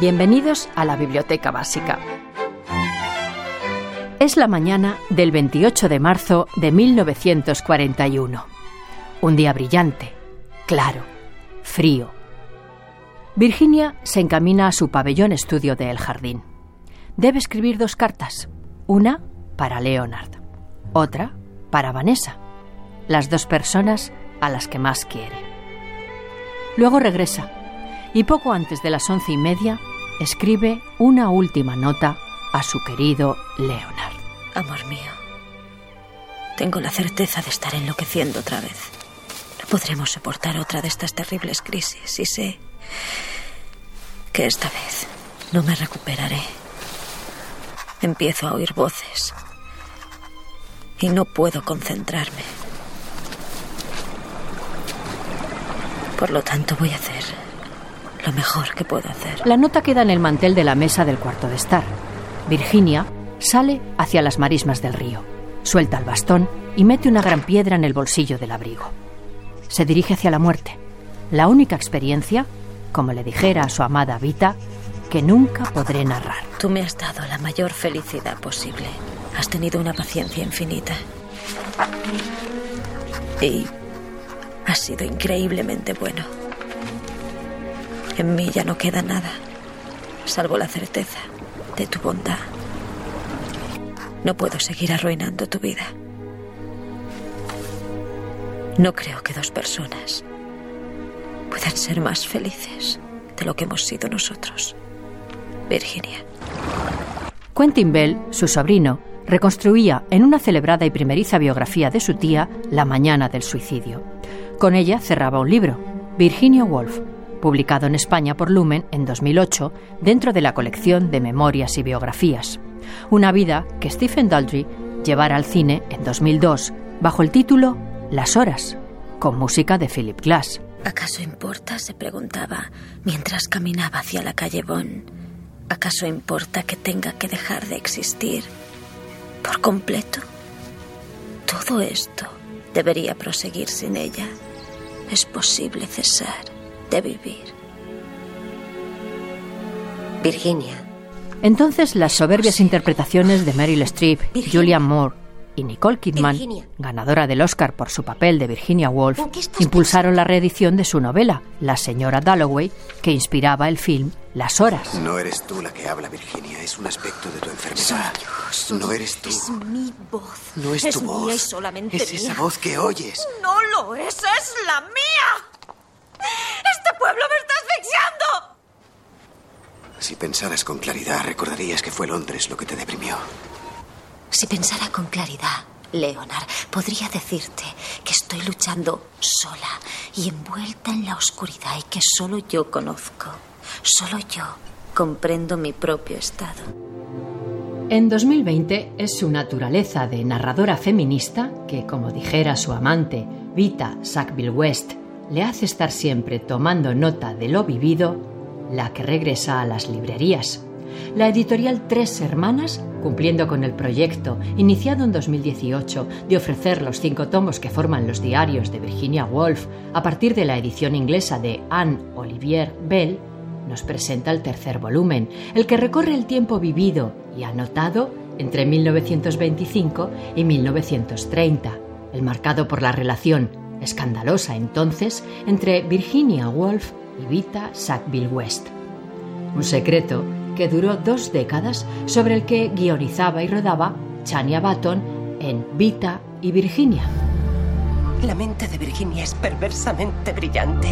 Bienvenidos a la Biblioteca Básica. Es la mañana del 28 de marzo de 1941. Un día brillante, claro, frío. Virginia se encamina a su pabellón estudio de El Jardín. Debe escribir dos cartas, una para Leonard, otra para Vanessa, las dos personas a las que más quiere. Luego regresa y poco antes de las once y media escribe una última nota a su querido Leonard. Amor mío, tengo la certeza de estar enloqueciendo otra vez. No podremos soportar otra de estas terribles crisis y sé que esta vez no me recuperaré. Empiezo a oír voces y no puedo concentrarme. Por lo tanto, voy a hacer lo mejor que puedo hacer. La nota queda en el mantel de la mesa del cuarto de estar. Virginia sale hacia las marismas del río, suelta el bastón y mete una gran piedra en el bolsillo del abrigo. Se dirige hacia la muerte, la única experiencia, como le dijera a su amada Vita, que nunca podré narrar. Tú me has dado la mayor felicidad posible. Has tenido una paciencia infinita. Y has sido increíblemente bueno. En mí ya no queda nada, salvo la certeza de tu bondad. No puedo seguir arruinando tu vida. No creo que dos personas puedan ser más felices de lo que hemos sido nosotros. Virginia. Quentin Bell, su sobrino, reconstruía en una celebrada y primeriza biografía de su tía la mañana del suicidio. Con ella cerraba un libro, Virginia Woolf, publicado en España por Lumen en 2008 dentro de la colección de memorias y biografías. Una vida que Stephen Daldry llevara al cine en 2002 bajo el título Las Horas, con música de Philip Glass. ¿Acaso importa? se preguntaba mientras caminaba hacia la calle Bonn. ¿Acaso importa que tenga que dejar de existir por completo? Todo esto debería proseguir sin ella. Es posible cesar de vivir. Virginia. Entonces las soberbias interpretaciones de Meryl Streep, Julianne Moore y Nicole Kidman, Virginia. ganadora del Oscar por su papel de Virginia Woolf, impulsaron la reedición de su novela, La señora Dalloway, que inspiraba el film Las Horas. No eres tú la que habla, Virginia. Es un aspecto de tu enfermedad. no eres tú. Es mi voz. No es, es tu mía voz. y solamente es esa voz que oyes. No lo es, es la mía. Pueblo me está asfixiando. Si pensaras con claridad, recordarías que fue Londres lo que te deprimió. Si pensara con claridad, Leonard, podría decirte que estoy luchando sola y envuelta en la oscuridad y que solo yo conozco. Solo yo comprendo mi propio estado. En 2020 es su naturaleza de narradora feminista que, como dijera su amante, Vita Sackville West, le hace estar siempre tomando nota de lo vivido, la que regresa a las librerías. La editorial Tres Hermanas, cumpliendo con el proyecto iniciado en 2018 de ofrecer los cinco tomos que forman los diarios de Virginia Woolf a partir de la edición inglesa de Anne Olivier Bell, nos presenta el tercer volumen, el que recorre el tiempo vivido y anotado entre 1925 y 1930, el marcado por la relación escandalosa entonces entre Virginia Woolf y Vita Sackville West. Un secreto que duró dos décadas sobre el que guionizaba y rodaba Chania Baton en Vita y Virginia. La mente de Virginia es perversamente brillante.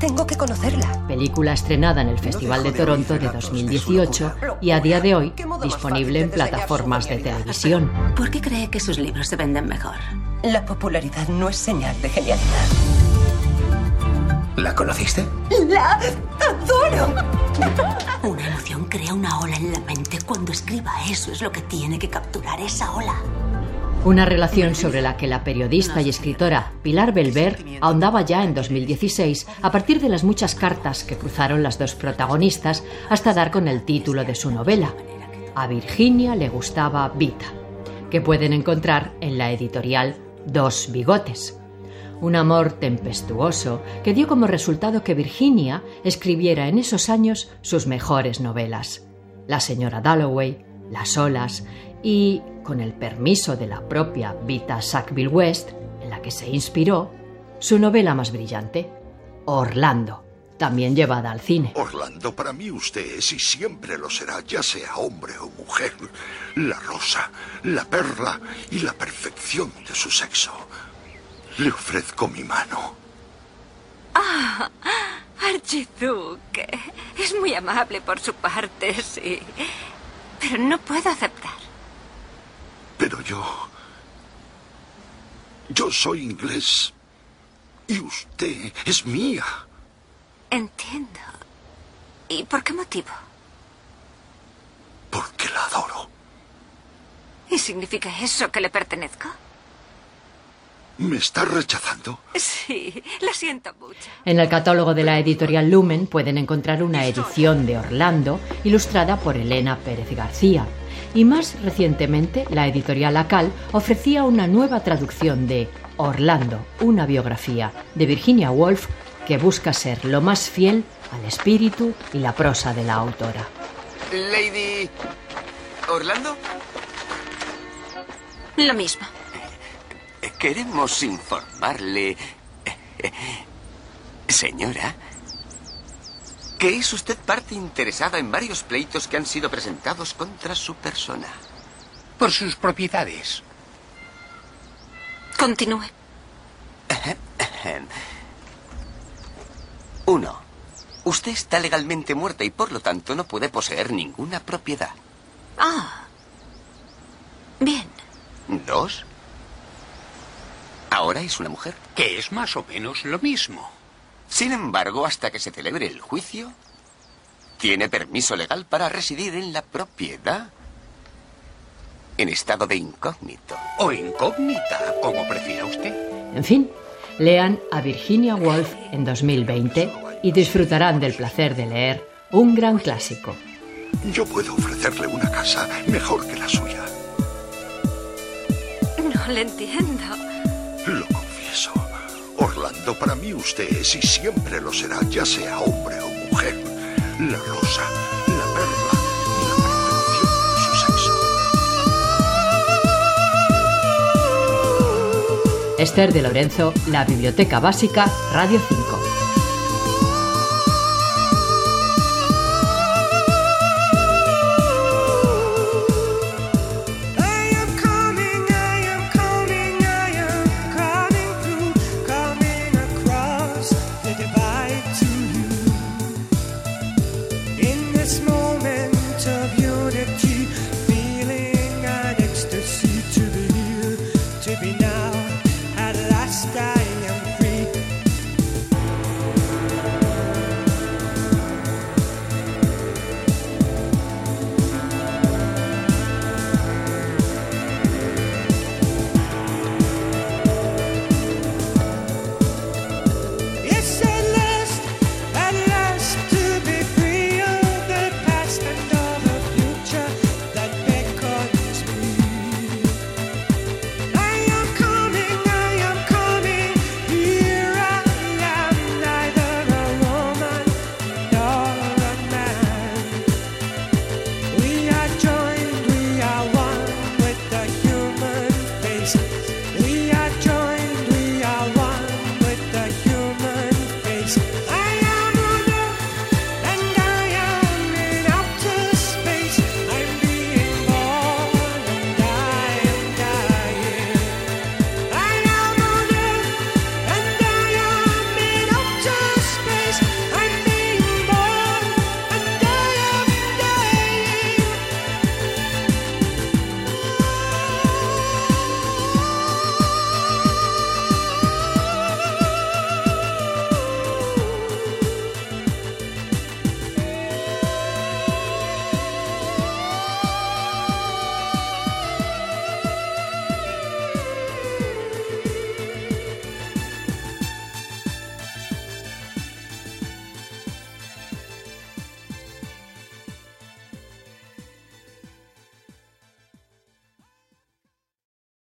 Tengo que conocerla. película estrenada en el Festival de Toronto de 2018 y a día de hoy disponible en plataformas de televisión. ¿Por qué cree que sus libros se venden mejor? La popularidad no es señal de genialidad. ¿La conociste? ¡La adoro! Una emoción crea una ola en la mente. Cuando escriba eso es lo que tiene que capturar esa ola. Una relación sobre la que la periodista y escritora Pilar Belver ahondaba ya en 2016 a partir de las muchas cartas que cruzaron las dos protagonistas hasta dar con el título de su novela. A Virginia le gustaba Vita, que pueden encontrar en la editorial Dos Bigotes. un amor tempestuoso que dio como resultado que Virginia escribiera en esos años sus mejores novelas. La señora Dalloway, Las olas y, con el permiso de la propia Vita Sackville West, en la que se inspiró, su novela más brillante, Orlando, también llevada al cine. Orlando, para mí usted es y siempre lo será, ya sea hombre o mujer, la rosa, la perla y la perfección de su sexo. Le ofrezco mi mano. Ah, Archiduque. Es muy amable por su parte, sí. Pero no puedo aceptar. Pero yo... Yo soy inglés. Y usted es mía. Entiendo. ¿Y por qué motivo? Porque la adoro. ¿Y significa eso que le pertenezco? ¿Me está rechazando? Sí, lo siento mucho. En el catálogo de la editorial Lumen pueden encontrar una edición de Orlando ilustrada por Elena Pérez García. Y más recientemente, la editorial Acal ofrecía una nueva traducción de Orlando, una biografía de Virginia Woolf que busca ser lo más fiel al espíritu y la prosa de la autora. Lady... ¿Orlando? Lo mismo. Queremos informarle, señora, que es usted parte interesada en varios pleitos que han sido presentados contra su persona. Por sus propiedades. Continúe. Uno, usted está legalmente muerta y por lo tanto no puede poseer ninguna propiedad. Ah. Bien. Dos, ahora es una mujer. Que es más o menos lo mismo. Sin embargo, hasta que se celebre el juicio, tiene permiso legal para residir en la propiedad en estado de incógnito. O incógnita, como prefiera usted. En fin, lean a Virginia Woolf en 2020 y disfrutarán del placer de leer un gran clásico. Yo puedo ofrecerle una casa mejor que la suya. No le entiendo. Lo confieso. Orlando, para mí usted es y siempre lo será, ya sea hombre o mujer. La rosa, la perla y la perfección de su sexo. Esther de Lorenzo, La Biblioteca Básica, Radio 5.